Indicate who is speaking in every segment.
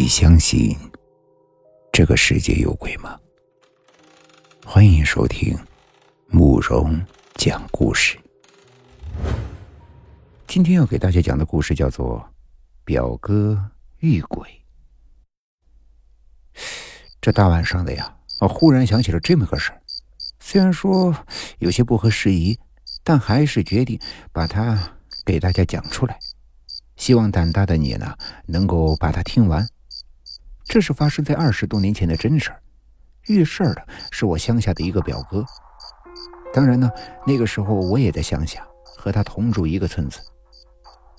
Speaker 1: 你相信这个世界有鬼吗？欢迎收听慕容讲故事。今天要给大家讲的故事叫做《表哥遇鬼》。这大晚上的呀，我忽然想起了这么个事儿，虽然说有些不合时宜，但还是决定把它给大家讲出来。希望胆大的你呢，能够把它听完。这是发生在二十多年前的真事儿，遇事儿的是我乡下的一个表哥。当然呢，那个时候我也在乡下，和他同住一个村子。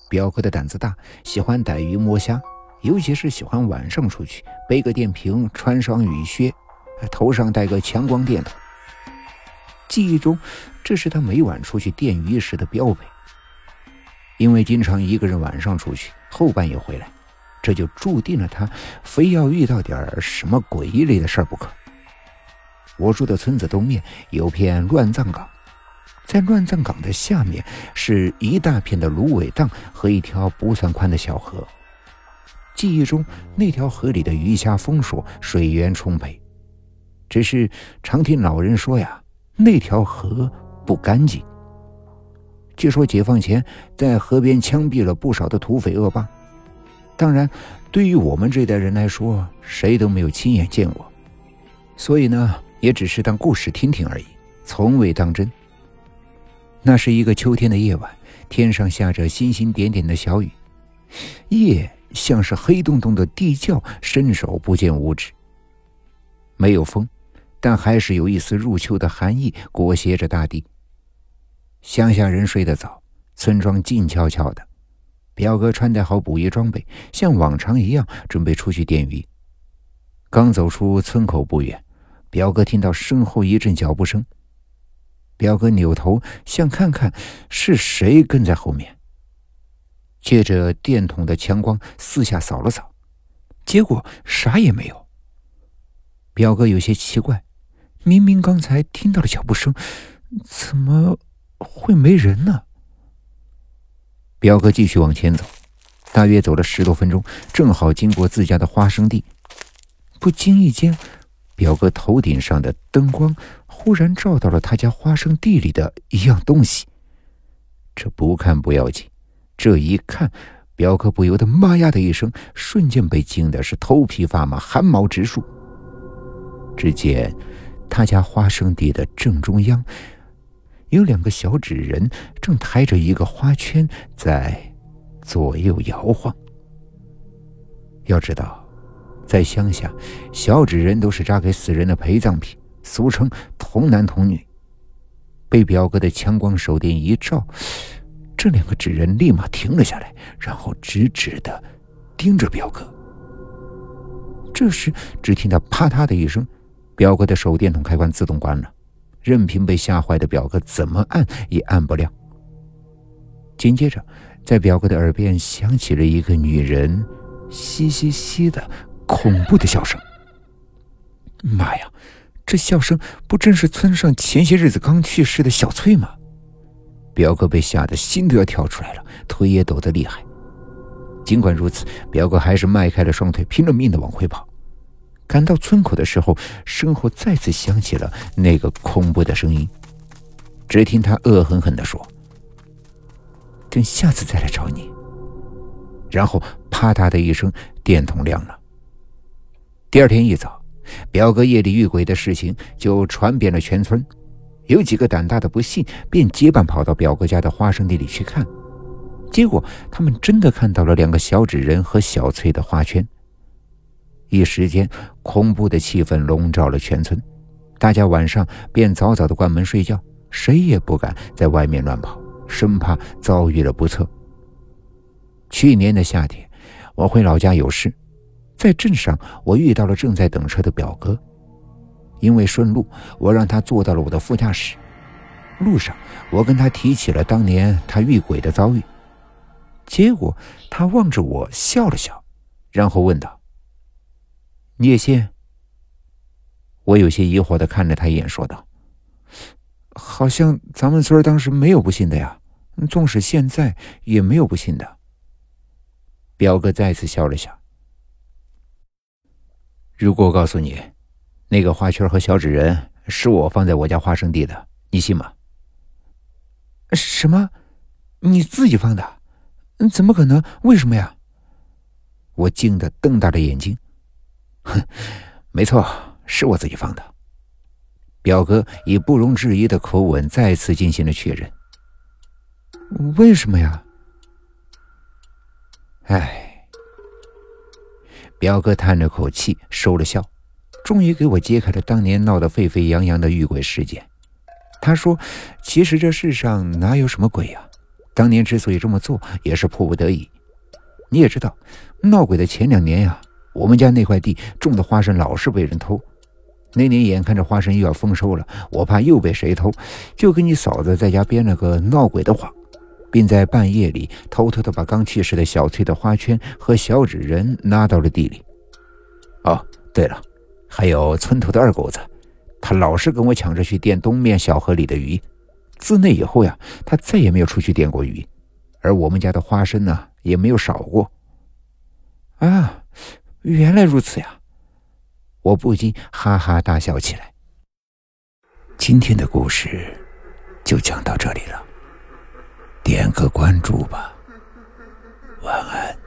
Speaker 1: 表哥的胆子大，喜欢逮鱼摸虾，尤其是喜欢晚上出去，背个电瓶，穿双雨靴，头上戴个强光电筒。记忆中，这是他每晚出去电鱼时的标配。因为经常一个人晚上出去，后半夜回来。这就注定了他非要遇到点什么诡异类的事儿不可。我住的村子东面有片乱葬岗，在乱葬岗的下面是一大片的芦苇荡和一条不算宽的小河。记忆中那条河里的鱼虾丰硕，水源充沛。只是常听老人说呀，那条河不干净。据说解放前在河边枪毙了不少的土匪恶霸。当然，对于我们这代人来说，谁都没有亲眼见过，所以呢，也只是当故事听听而已，从未当真。那是一个秋天的夜晚，天上下着星星点点的小雨，夜像是黑洞洞的地窖，伸手不见五指。没有风，但还是有一丝入秋的寒意裹挟着大地。乡下人睡得早，村庄静悄悄的。表哥穿戴好捕鱼装备，像往常一样准备出去电鱼。刚走出村口不远，表哥听到身后一阵脚步声。表哥扭头想看看是谁跟在后面，借着电筒的强光四下扫了扫，结果啥也没有。表哥有些奇怪，明明刚才听到了脚步声，怎么会没人呢？表哥继续往前走，大约走了十多分钟，正好经过自家的花生地。不经意间，表哥头顶上的灯光忽然照到了他家花生地里的一样东西。这不看不要紧，这一看，表哥不由得“妈呀”的一声，瞬间被惊的是头皮发麻，汗毛直竖。只见他家花生地的正中央。有两个小纸人正抬着一个花圈在左右摇晃。要知道，在乡下，小纸人都是扎给死人的陪葬品，俗称童男童女。被表哥的强光手电一照，这两个纸人立马停了下来，然后直直的盯着表哥。这时，只听到啪嗒的一声，表哥的手电筒开关自动关了。任凭被吓坏的表哥怎么按也按不亮。紧接着，在表哥的耳边响起了一个女人“嘻嘻嘻”的恐怖的笑声。妈呀，这笑声不正是村上前些日子刚去世的小翠吗？表哥被吓得心都要跳出来了，腿也抖得厉害。尽管如此，表哥还是迈开了双腿，拼了命的往回跑。赶到村口的时候，身后再次响起了那个恐怖的声音。只听他恶狠狠地说：“等下次再来找你。”然后啪嗒的一声，电筒亮了。第二天一早，表哥夜里遇鬼的事情就传遍了全村。有几个胆大的不信，便结伴跑到表哥家的花生地里去看。结果他们真的看到了两个小纸人和小翠的花圈。一时间，恐怖的气氛笼罩了全村，大家晚上便早早的关门睡觉，谁也不敢在外面乱跑，生怕遭遇了不测。去年的夏天，我回老家有事，在镇上我遇到了正在等车的表哥，因为顺路，我让他坐到了我的副驾驶。路上，我跟他提起了当年他遇鬼的遭遇，结果他望着我笑了笑，然后问道。你也信？我有些疑惑的看着他一眼，说道：“好像咱们村当时没有不信的呀，纵使现在也没有不信的。”表哥再次笑了笑：“如果我告诉你，那个花圈和小纸人是我放在我家花生地的，你信吗？
Speaker 2: 什么？你自己放的？怎么可能？为什么呀？
Speaker 1: 我惊得瞪大了眼睛。哼，没错，是我自己放的。表哥以不容置疑的口吻再次进行了确认。
Speaker 2: 为什么呀？
Speaker 1: 唉，表哥叹了口气，收了笑，终于给我揭开了当年闹得沸沸扬扬的遇鬼事件。他说：“其实这世上哪有什么鬼呀？当年之所以这么做，也是迫不得已。你也知道，闹鬼的前两年呀，我们家那块地种的花生老是被人偷。”那年眼看着花生又要丰收了，我怕又被谁偷，就跟你嫂子在家编了个闹鬼的谎，并在半夜里偷偷的把刚去世的小翠的花圈和小纸人拿到了地里。哦，对了，还有村头的二狗子，他老是跟我抢着去电东面小河里的鱼。自那以后呀，他再也没有出去电过鱼，而我们家的花生呢，也没有少过。
Speaker 2: 啊，原来如此呀！
Speaker 1: 我不禁哈哈大笑起来。今天的故事就讲到这里了，点个关注吧，晚安。